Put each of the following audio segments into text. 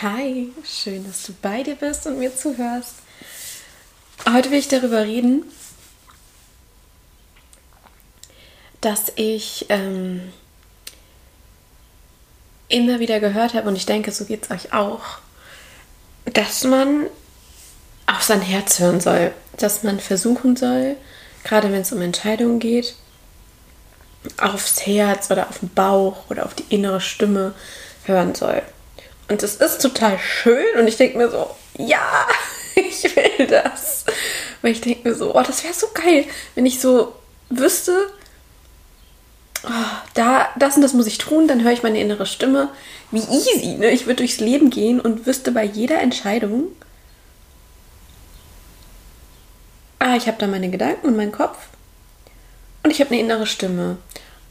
Hi, schön, dass du bei dir bist und mir zuhörst. Heute will ich darüber reden, dass ich ähm, immer wieder gehört habe, und ich denke, so geht es euch auch, dass man auf sein Herz hören soll, dass man versuchen soll, gerade wenn es um Entscheidungen geht, aufs Herz oder auf den Bauch oder auf die innere Stimme hören soll. Und es ist total schön und ich denke mir so, ja, ich will das. Weil ich denke mir so, oh, das wäre so geil, wenn ich so wüsste, oh, da, das und das muss ich tun, dann höre ich meine innere Stimme. Wie easy, ne? Ich würde durchs Leben gehen und wüsste bei jeder Entscheidung, ah, ich habe da meine Gedanken und meinen Kopf und ich habe eine innere Stimme.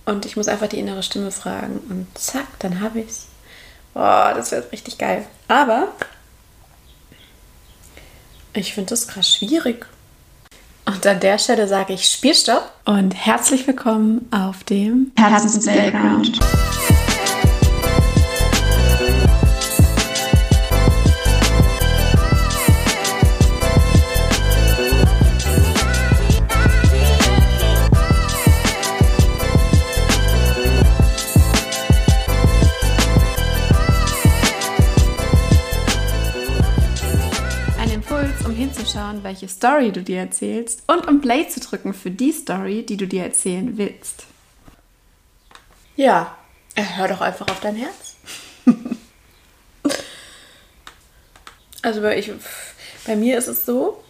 Und ich muss einfach die innere Stimme fragen und zack, dann habe ich Boah, das wäre richtig geil. Aber ich finde das krass schwierig. Und an der Stelle sage ich Spielstopp und herzlich willkommen auf dem Herzens Playground. Hinzuschauen, welche Story du dir erzählst und um Play zu drücken für die Story, die du dir erzählen willst. Ja, hör doch einfach auf dein Herz. also bei, ich, bei mir ist es so,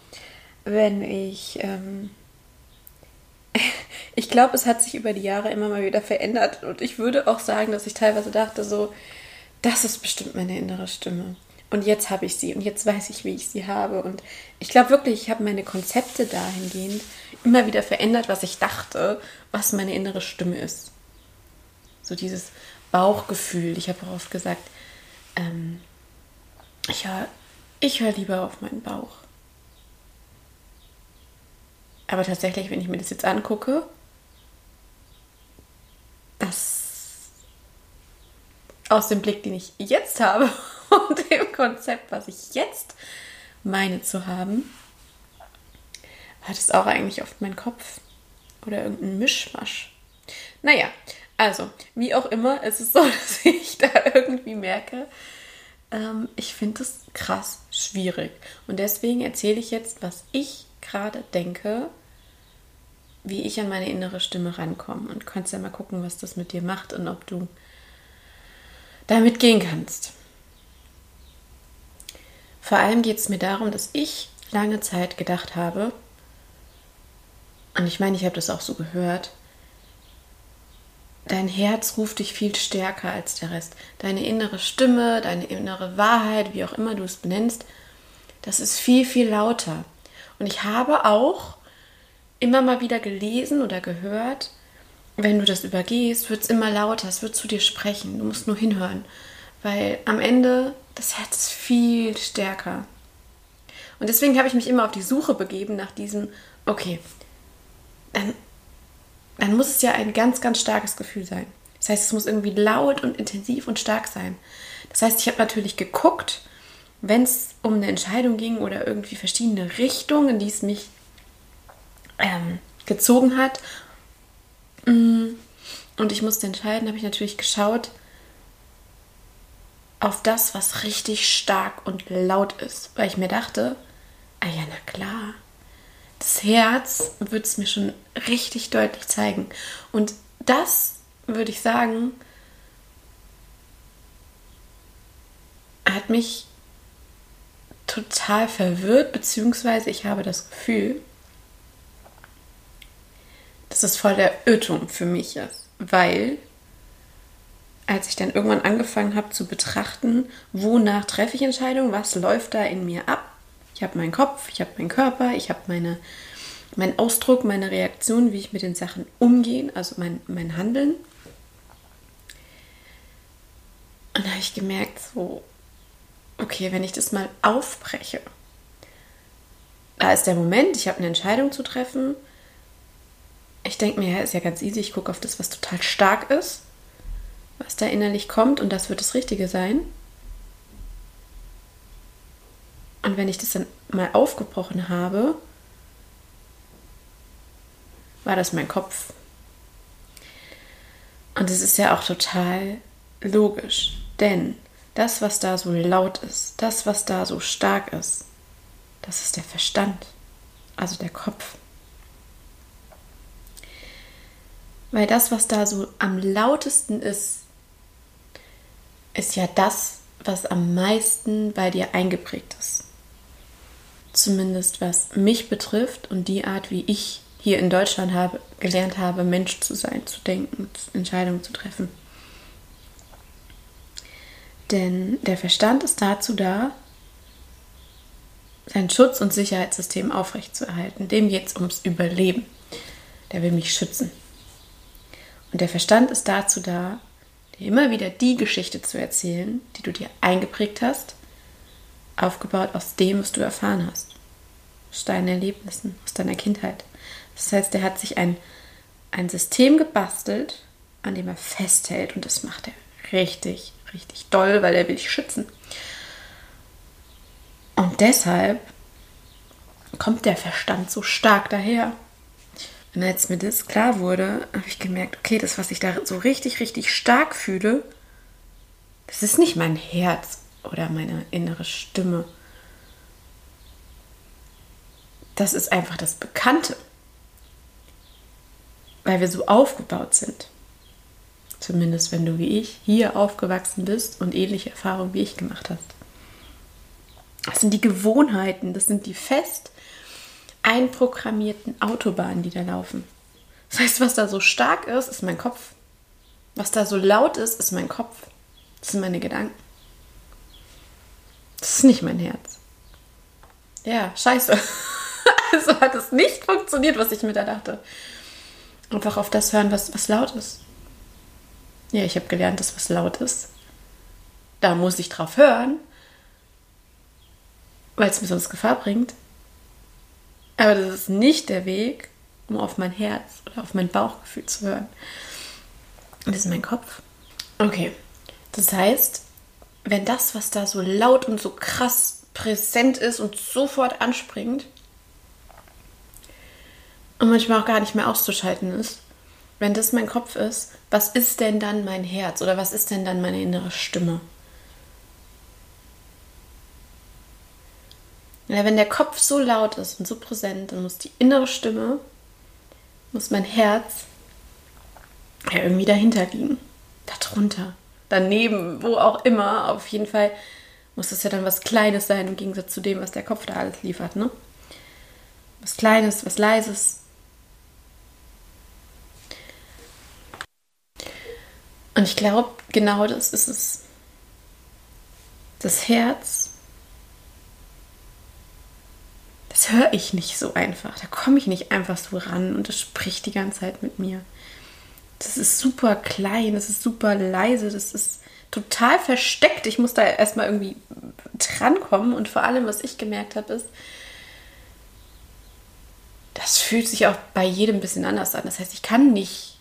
wenn ich... Ähm, ich glaube, es hat sich über die Jahre immer mal wieder verändert und ich würde auch sagen, dass ich teilweise dachte so, das ist bestimmt meine innere Stimme. Und jetzt habe ich sie und jetzt weiß ich, wie ich sie habe. Und ich glaube wirklich, ich habe meine Konzepte dahingehend immer wieder verändert, was ich dachte, was meine innere Stimme ist. So dieses Bauchgefühl. Ich habe auch oft gesagt, ähm, ich höre ich hör lieber auf meinen Bauch. Aber tatsächlich, wenn ich mir das jetzt angucke, das aus dem Blick, den ich jetzt habe und dem Konzept, was ich jetzt meine zu haben, hat es auch eigentlich oft mein Kopf oder irgendein Mischmasch. Naja, also, wie auch immer, es ist so, dass ich da irgendwie merke, ähm, ich finde es krass schwierig. Und deswegen erzähle ich jetzt, was ich gerade denke, wie ich an meine innere Stimme rankomme. Und kannst ja mal gucken, was das mit dir macht und ob du damit gehen kannst. Vor allem geht es mir darum, dass ich lange Zeit gedacht habe, und ich meine, ich habe das auch so gehört, dein Herz ruft dich viel stärker als der Rest. Deine innere Stimme, deine innere Wahrheit, wie auch immer du es benennst, das ist viel, viel lauter. Und ich habe auch immer mal wieder gelesen oder gehört, wenn du das übergehst, wird es immer lauter, es wird zu dir sprechen. Du musst nur hinhören. Weil am Ende das Herz ist viel stärker. Und deswegen habe ich mich immer auf die Suche begeben nach diesem, okay, dann, dann muss es ja ein ganz, ganz starkes Gefühl sein. Das heißt, es muss irgendwie laut und intensiv und stark sein. Das heißt, ich habe natürlich geguckt, wenn es um eine Entscheidung ging oder irgendwie verschiedene Richtungen, die es mich ähm, gezogen hat Mm. Und ich musste entscheiden, habe ich natürlich geschaut auf das, was richtig stark und laut ist, weil ich mir dachte, ah ja, na klar, das Herz wird es mir schon richtig deutlich zeigen. Und das würde ich sagen, hat mich total verwirrt, beziehungsweise ich habe das Gefühl, dass es voll der Irrtum für mich ist, weil als ich dann irgendwann angefangen habe zu betrachten, wonach treffe ich Entscheidungen, was läuft da in mir ab. Ich habe meinen Kopf, ich habe meinen Körper, ich habe meine, meinen Ausdruck, meine Reaktion, wie ich mit den Sachen umgehe, also mein, mein Handeln. Und da habe ich gemerkt, so, okay, wenn ich das mal aufbreche, da ist der Moment, ich habe eine Entscheidung zu treffen ich denke mir, ja, ist ja ganz easy, ich gucke auf das, was total stark ist, was da innerlich kommt und das wird das Richtige sein. Und wenn ich das dann mal aufgebrochen habe, war das mein Kopf. Und es ist ja auch total logisch, denn das, was da so laut ist, das, was da so stark ist, das ist der Verstand, also der Kopf. Weil das, was da so am lautesten ist, ist ja das, was am meisten bei dir eingeprägt ist. Zumindest was mich betrifft und die Art, wie ich hier in Deutschland habe, gelernt habe, Mensch zu sein, zu denken, Entscheidungen zu treffen. Denn der Verstand ist dazu da, sein Schutz- und Sicherheitssystem aufrechtzuerhalten. Dem geht es ums Überleben. Der will mich schützen. Und der Verstand ist dazu da, dir immer wieder die Geschichte zu erzählen, die du dir eingeprägt hast, aufgebaut aus dem, was du erfahren hast, aus deinen Erlebnissen, aus deiner Kindheit. Das heißt, er hat sich ein, ein System gebastelt, an dem er festhält und das macht er richtig, richtig doll, weil er will dich schützen. Und deshalb kommt der Verstand so stark daher. Und als mir das klar wurde, habe ich gemerkt, okay, das, was ich da so richtig, richtig stark fühle, das ist nicht mein Herz oder meine innere Stimme. Das ist einfach das Bekannte weil wir so aufgebaut sind. Zumindest wenn du wie ich hier aufgewachsen bist und ähnliche Erfahrungen wie ich gemacht hast. Das sind die Gewohnheiten, das sind die fest einprogrammierten Autobahnen, die da laufen. Das heißt, was da so stark ist, ist mein Kopf. Was da so laut ist, ist mein Kopf. Das sind meine Gedanken. Das ist nicht mein Herz. Ja, scheiße. Also hat es nicht funktioniert, was ich mir da dachte. Einfach auf das hören, was, was laut ist. Ja, ich habe gelernt, dass was laut ist. Da muss ich drauf hören, weil es mir sonst Gefahr bringt. Aber das ist nicht der Weg, um auf mein Herz oder auf mein Bauchgefühl zu hören. Das ist mein Kopf. Okay, das heißt, wenn das, was da so laut und so krass präsent ist und sofort anspringt, und manchmal auch gar nicht mehr auszuschalten ist. Wenn das mein Kopf ist, was ist denn dann mein Herz oder was ist denn dann meine innere Stimme? Ja, wenn der Kopf so laut ist und so präsent, dann muss die innere Stimme, muss mein Herz ja irgendwie dahinter liegen. Darunter, daneben, wo auch immer. Auf jeden Fall muss das ja dann was Kleines sein im Gegensatz zu dem, was der Kopf da alles liefert, ne? Was Kleines, was Leises, Und ich glaube, genau das ist es. Das Herz, das höre ich nicht so einfach. Da komme ich nicht einfach so ran und das spricht die ganze Zeit mit mir. Das ist super klein, das ist super leise, das ist total versteckt. Ich muss da erstmal irgendwie drankommen und vor allem, was ich gemerkt habe, ist, das fühlt sich auch bei jedem ein bisschen anders an. Das heißt, ich kann nicht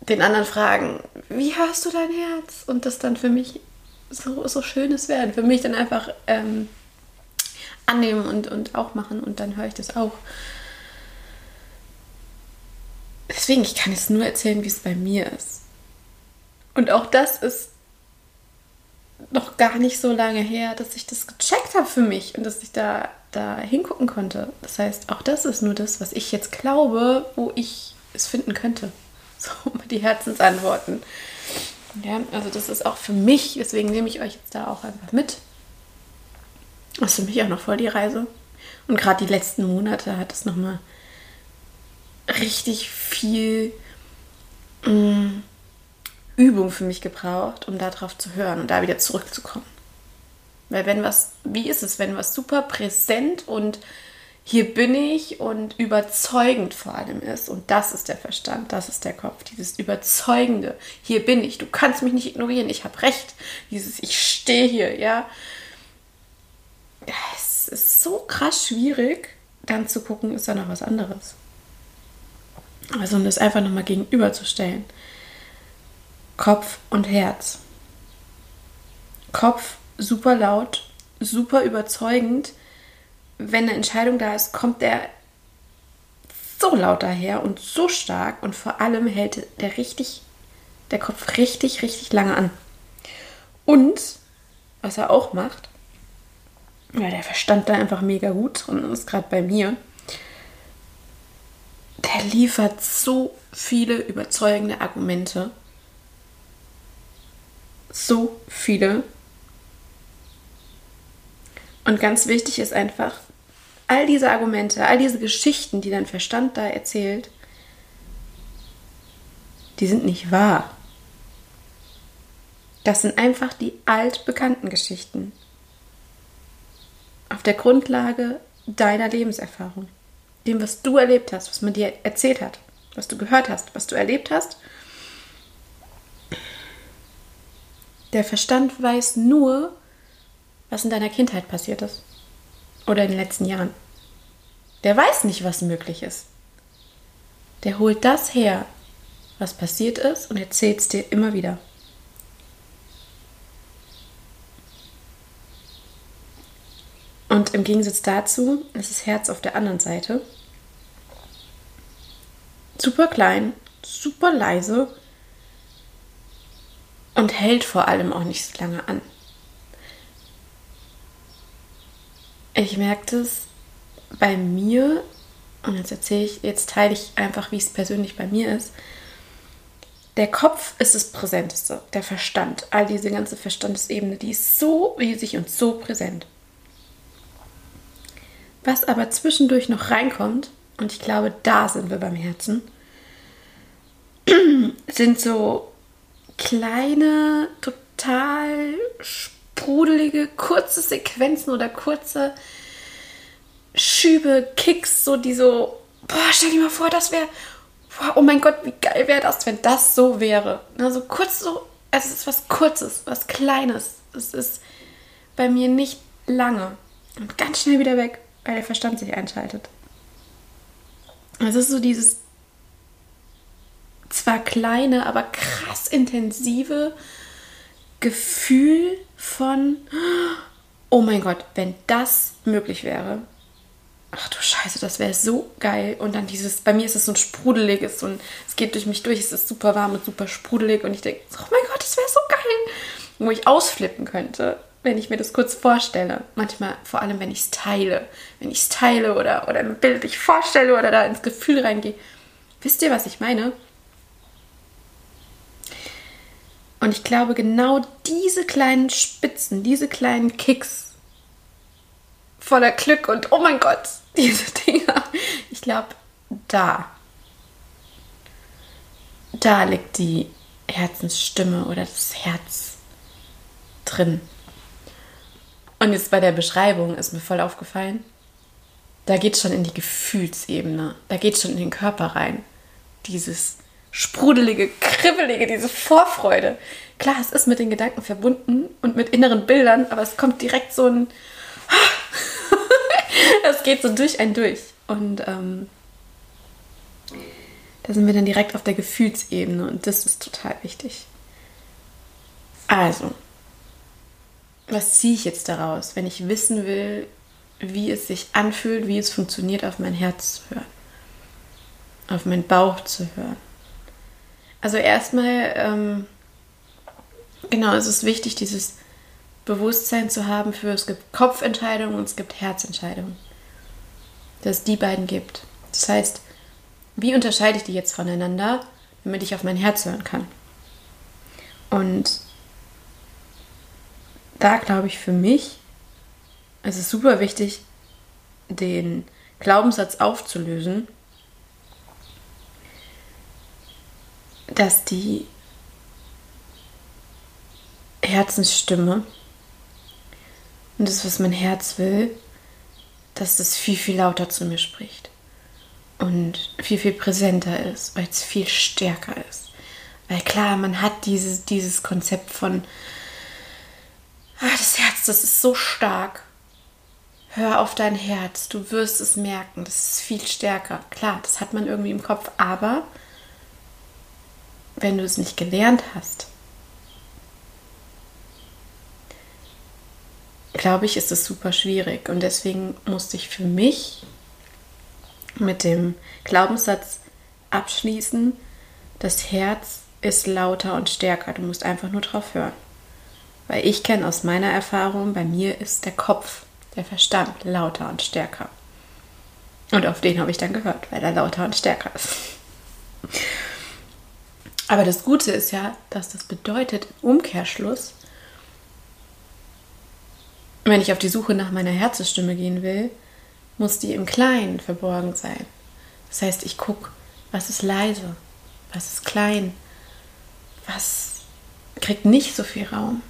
den anderen fragen, wie hörst du dein Herz? Und das dann für mich so, so schönes werden. Für mich dann einfach ähm, annehmen und, und auch machen und dann höre ich das auch. Deswegen, ich kann jetzt nur erzählen, wie es bei mir ist. Und auch das ist noch gar nicht so lange her, dass ich das gecheckt habe für mich und dass ich da, da hingucken konnte. Das heißt, auch das ist nur das, was ich jetzt glaube, wo ich es finden könnte. So die Herzensantworten. Ja, also das ist auch für mich, deswegen nehme ich euch jetzt da auch einfach mit. Das ist für mich auch noch voll die Reise. Und gerade die letzten Monate hat es nochmal richtig viel mh, mm, Übung für mich gebraucht, um darauf zu hören und da wieder zurückzukommen. Weil wenn was, wie ist es, wenn was super präsent und hier bin ich und überzeugend vor allem ist. Und das ist der Verstand, das ist der Kopf, dieses Überzeugende. Hier bin ich, du kannst mich nicht ignorieren, ich habe recht. Dieses Ich stehe hier, ja. Es ist so krass schwierig, dann zu gucken, ist da noch was anderes. Also um das einfach nochmal gegenüberzustellen. Kopf und Herz. Kopf super laut, super überzeugend. Wenn eine Entscheidung da ist, kommt der so laut daher und so stark und vor allem hält der richtig, der Kopf richtig, richtig lange an. Und was er auch macht, weil der Verstand da einfach mega gut drin ist, gerade bei mir, der liefert so viele überzeugende Argumente. So viele. Und ganz wichtig ist einfach, all diese Argumente, all diese Geschichten, die dein Verstand da erzählt, die sind nicht wahr. Das sind einfach die altbekannten Geschichten. Auf der Grundlage deiner Lebenserfahrung. Dem, was du erlebt hast, was man dir erzählt hat, was du gehört hast, was du erlebt hast. Der Verstand weiß nur, was in deiner Kindheit passiert ist. Oder in den letzten Jahren. Der weiß nicht, was möglich ist. Der holt das her, was passiert ist, und erzählt es dir immer wieder. Und im Gegensatz dazu ist das Herz auf der anderen Seite super klein, super leise und hält vor allem auch nicht so lange an. Ich merke das bei mir, und jetzt erzähle ich, jetzt teile ich einfach, wie es persönlich bei mir ist. Der Kopf ist das Präsenteste, der Verstand, all diese ganze Verstandesebene, die ist so riesig und so präsent. Was aber zwischendurch noch reinkommt, und ich glaube, da sind wir beim Herzen, sind so kleine, total sprudelige, kurze Sequenzen oder kurze Schübe, Kicks, so die so, boah, stell dir mal vor, das wäre, oh mein Gott, wie geil wäre das, wenn das so wäre. Also kurz so, es ist was Kurzes, was Kleines. Es ist bei mir nicht lange und ganz schnell wieder weg weil der Verstand sich einschaltet. Es ist so dieses zwar kleine, aber krass intensive Gefühl von, oh mein Gott, wenn das möglich wäre. Ach du Scheiße, das wäre so geil. Und dann dieses, bei mir ist es so ein sprudeliges und es geht durch mich durch, es ist super warm und super sprudelig und ich denke, oh mein Gott, das wäre so geil. Wo ich ausflippen könnte wenn ich mir das kurz vorstelle. Manchmal, vor allem, wenn ich es teile. Wenn ich es teile oder, oder ein Bild ich vorstelle oder da ins Gefühl reingehe. Wisst ihr, was ich meine? Und ich glaube, genau diese kleinen Spitzen, diese kleinen Kicks voller Glück und oh mein Gott, diese Dinger, ich glaube, da, da liegt die Herzensstimme oder das Herz drin. Und jetzt bei der Beschreibung ist mir voll aufgefallen, da geht es schon in die Gefühlsebene, da geht es schon in den Körper rein. Dieses sprudelige, kribbelige, diese Vorfreude. Klar, es ist mit den Gedanken verbunden und mit inneren Bildern, aber es kommt direkt so ein. Es geht so durch ein durch. Und ähm, da sind wir dann direkt auf der Gefühlsebene und das ist total wichtig. Also, was ziehe ich jetzt daraus, wenn ich wissen will, wie es sich anfühlt, wie es funktioniert, auf mein Herz zu hören, auf meinen Bauch zu hören. Also erstmal, ähm, genau, es ist wichtig, dieses Bewusstsein zu haben für, es gibt Kopfentscheidungen und es gibt Herzentscheidungen. Dass es die beiden gibt. Das heißt, wie unterscheide ich die jetzt voneinander, damit ich auf mein Herz hören kann? Und da glaube ich für mich, es ist super wichtig, den Glaubenssatz aufzulösen, dass die Herzensstimme und das, was mein Herz will, dass das viel, viel lauter zu mir spricht und viel, viel präsenter ist, weil es viel stärker ist. Weil klar, man hat dieses, dieses Konzept von, Ah, das Herz, das ist so stark. Hör auf dein Herz, du wirst es merken, das ist viel stärker. Klar, das hat man irgendwie im Kopf, aber wenn du es nicht gelernt hast, glaube ich, ist es super schwierig. Und deswegen musste ich für mich mit dem Glaubenssatz abschließen, das Herz ist lauter und stärker. Du musst einfach nur drauf hören. Weil ich kenne aus meiner Erfahrung, bei mir ist der Kopf, der Verstand lauter und stärker. Und auf den habe ich dann gehört, weil er lauter und stärker ist. Aber das Gute ist ja, dass das bedeutet, im Umkehrschluss, wenn ich auf die Suche nach meiner Herzensstimme gehen will, muss die im Kleinen verborgen sein. Das heißt, ich gucke, was ist leise, was ist klein, was kriegt nicht so viel Raum.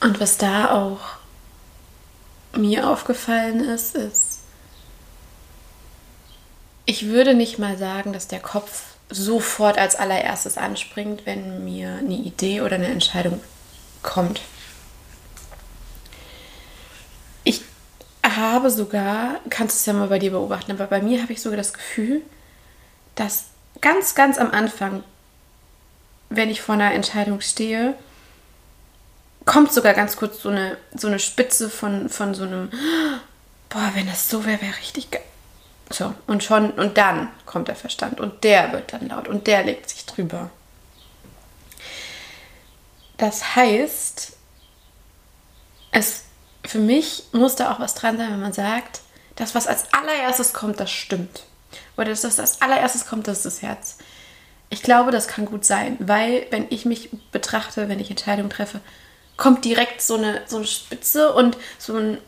Und was da auch mir aufgefallen ist, ist, ich würde nicht mal sagen, dass der Kopf sofort als allererstes anspringt, wenn mir eine Idee oder eine Entscheidung kommt. Ich habe sogar, kannst du es ja mal bei dir beobachten, aber bei mir habe ich sogar das Gefühl, dass ganz, ganz am Anfang, wenn ich vor einer Entscheidung stehe, kommt sogar ganz kurz so eine, so eine Spitze von, von so einem, boah, wenn das so wäre, wäre richtig geil. So, und schon, und dann kommt der Verstand und der wird dann laut und der legt sich drüber. Das heißt, es, für mich muss da auch was dran sein, wenn man sagt, das, was als allererstes kommt, das stimmt. Oder das, was als allererstes kommt, das ist das Herz. Ich glaube, das kann gut sein, weil wenn ich mich betrachte, wenn ich Entscheidungen treffe, kommt direkt so eine, so eine Spitze und so ein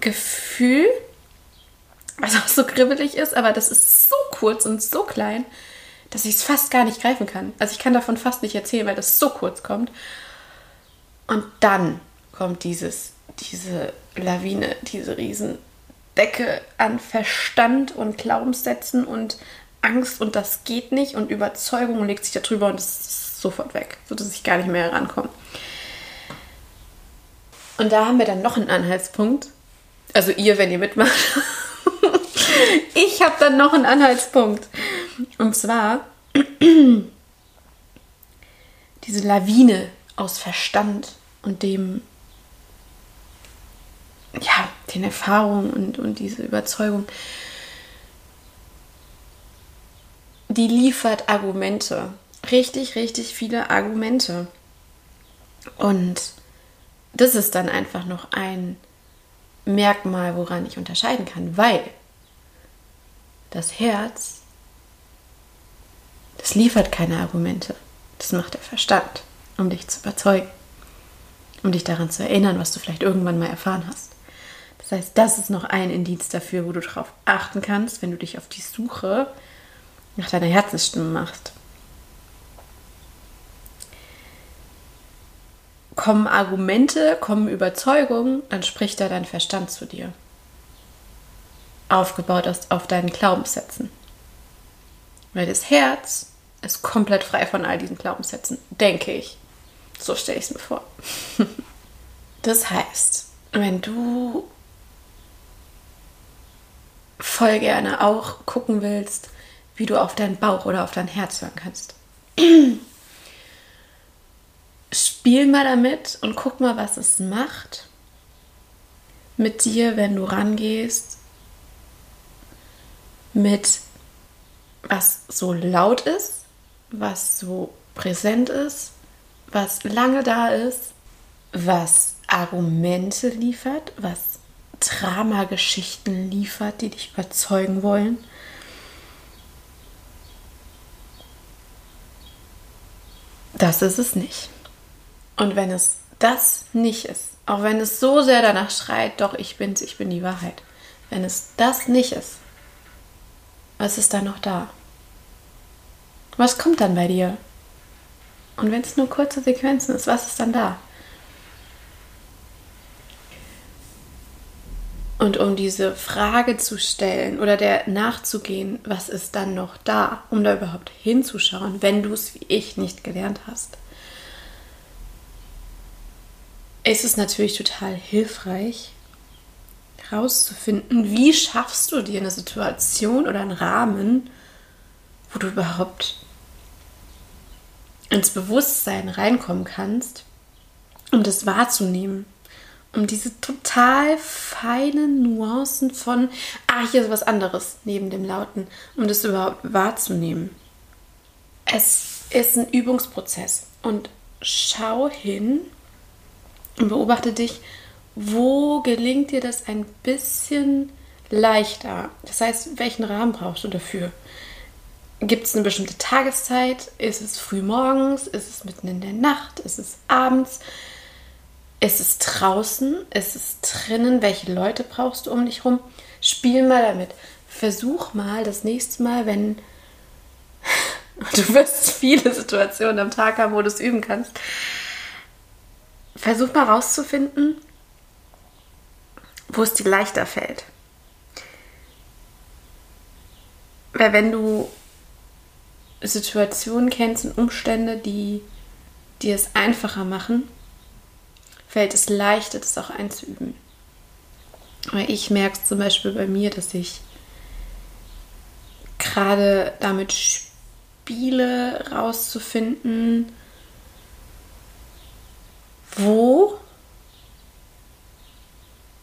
Gefühl, was auch so kribbelig ist, aber das ist so kurz und so klein, dass ich es fast gar nicht greifen kann. Also ich kann davon fast nicht erzählen, weil das so kurz kommt. Und dann kommt dieses, diese Lawine, diese Riesendecke an Verstand und Glaubenssätzen und Angst und das geht nicht und Überzeugung legt sich da drüber und es ist sofort weg, sodass ich gar nicht mehr herankomme. Und da haben wir dann noch einen Anhaltspunkt. Also ihr, wenn ihr mitmacht. ich habe dann noch einen Anhaltspunkt. Und zwar diese Lawine aus Verstand und dem, ja, den Erfahrungen und, und diese Überzeugung, die liefert Argumente. Richtig, richtig viele Argumente. Und das ist dann einfach noch ein Merkmal, woran ich unterscheiden kann, weil das Herz, das liefert keine Argumente. Das macht der Verstand, um dich zu überzeugen, um dich daran zu erinnern, was du vielleicht irgendwann mal erfahren hast. Das heißt, das ist noch ein Indiz dafür, wo du darauf achten kannst, wenn du dich auf die Suche nach deiner Herzensstimme machst. Kommen Argumente, kommen Überzeugungen, dann spricht da dein Verstand zu dir. Aufgebaut auf deinen Glaubenssätzen. Weil das Herz ist komplett frei von all diesen Glaubenssätzen, denke ich. So stelle ich es mir vor. das heißt, wenn du voll gerne auch gucken willst, wie du auf deinen Bauch oder auf dein Herz hören kannst, spiel mal damit und guck mal, was es macht mit dir, wenn du rangehst, mit was so laut ist, was so präsent ist, was lange da ist, was Argumente liefert, was Dramageschichten liefert, die dich überzeugen wollen. Das ist es nicht. Und wenn es das nicht ist, auch wenn es so sehr danach schreit, doch ich bin's, ich bin die Wahrheit. Wenn es das nicht ist, was ist dann noch da? Was kommt dann bei dir? Und wenn es nur kurze Sequenzen ist, was ist dann da? Und um diese Frage zu stellen oder der nachzugehen, was ist dann noch da, um da überhaupt hinzuschauen, wenn du es wie ich nicht gelernt hast, ist es natürlich total hilfreich, herauszufinden, wie schaffst du dir eine Situation oder einen Rahmen, wo du überhaupt ins Bewusstsein reinkommen kannst, um das wahrzunehmen. Um diese total feinen Nuancen von, ah, hier ist was anderes neben dem Lauten, um das überhaupt wahrzunehmen. Es ist ein Übungsprozess und schau hin und beobachte dich, wo gelingt dir das ein bisschen leichter? Das heißt, welchen Rahmen brauchst du dafür? Gibt es eine bestimmte Tageszeit? Ist es früh morgens? Ist es mitten in der Nacht? Ist es abends? Ist es draußen? Ist es drinnen? Welche Leute brauchst du um dich rum? Spiel mal damit. Versuch mal das nächste Mal, wenn du wirst viele Situationen am Tag haben, wo du es üben kannst. Versuch mal rauszufinden, wo es dir leichter fällt. Weil wenn du Situationen kennst und Umstände, die dir es einfacher machen, fällt es leichter, das auch einzuüben. Weil ich merke es zum Beispiel bei mir, dass ich gerade damit spiele, rauszufinden, wo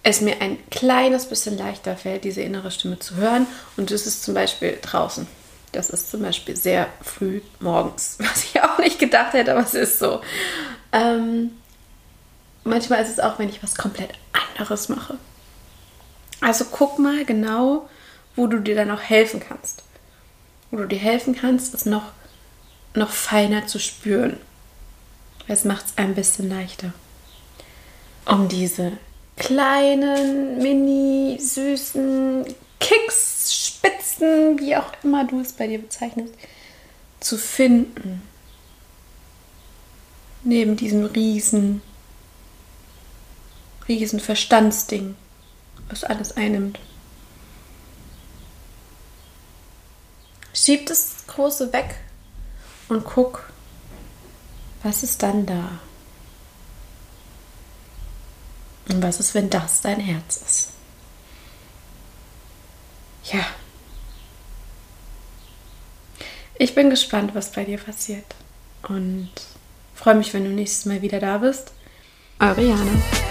es mir ein kleines bisschen leichter fällt, diese innere Stimme zu hören. Und das ist zum Beispiel draußen. Das ist zum Beispiel sehr früh morgens, was ich auch nicht gedacht hätte, aber es ist so. Ähm, manchmal ist es auch, wenn ich was komplett anderes mache. Also guck mal genau, wo du dir dann auch helfen kannst. Wo du dir helfen kannst, es noch, noch feiner zu spüren. Es macht es ein bisschen leichter. Um diese kleinen, mini, süßen Kicks, Spitzen, wie auch immer du es bei dir bezeichnest, zu finden. Neben diesem riesen, riesen Verstandsding, was alles einnimmt. Schieb das Große weg und guck, was ist dann da? Und was ist, wenn das dein Herz ist? Ja. Ich bin gespannt, was bei dir passiert. Und freue mich, wenn du nächstes Mal wieder da bist. Eure Jana.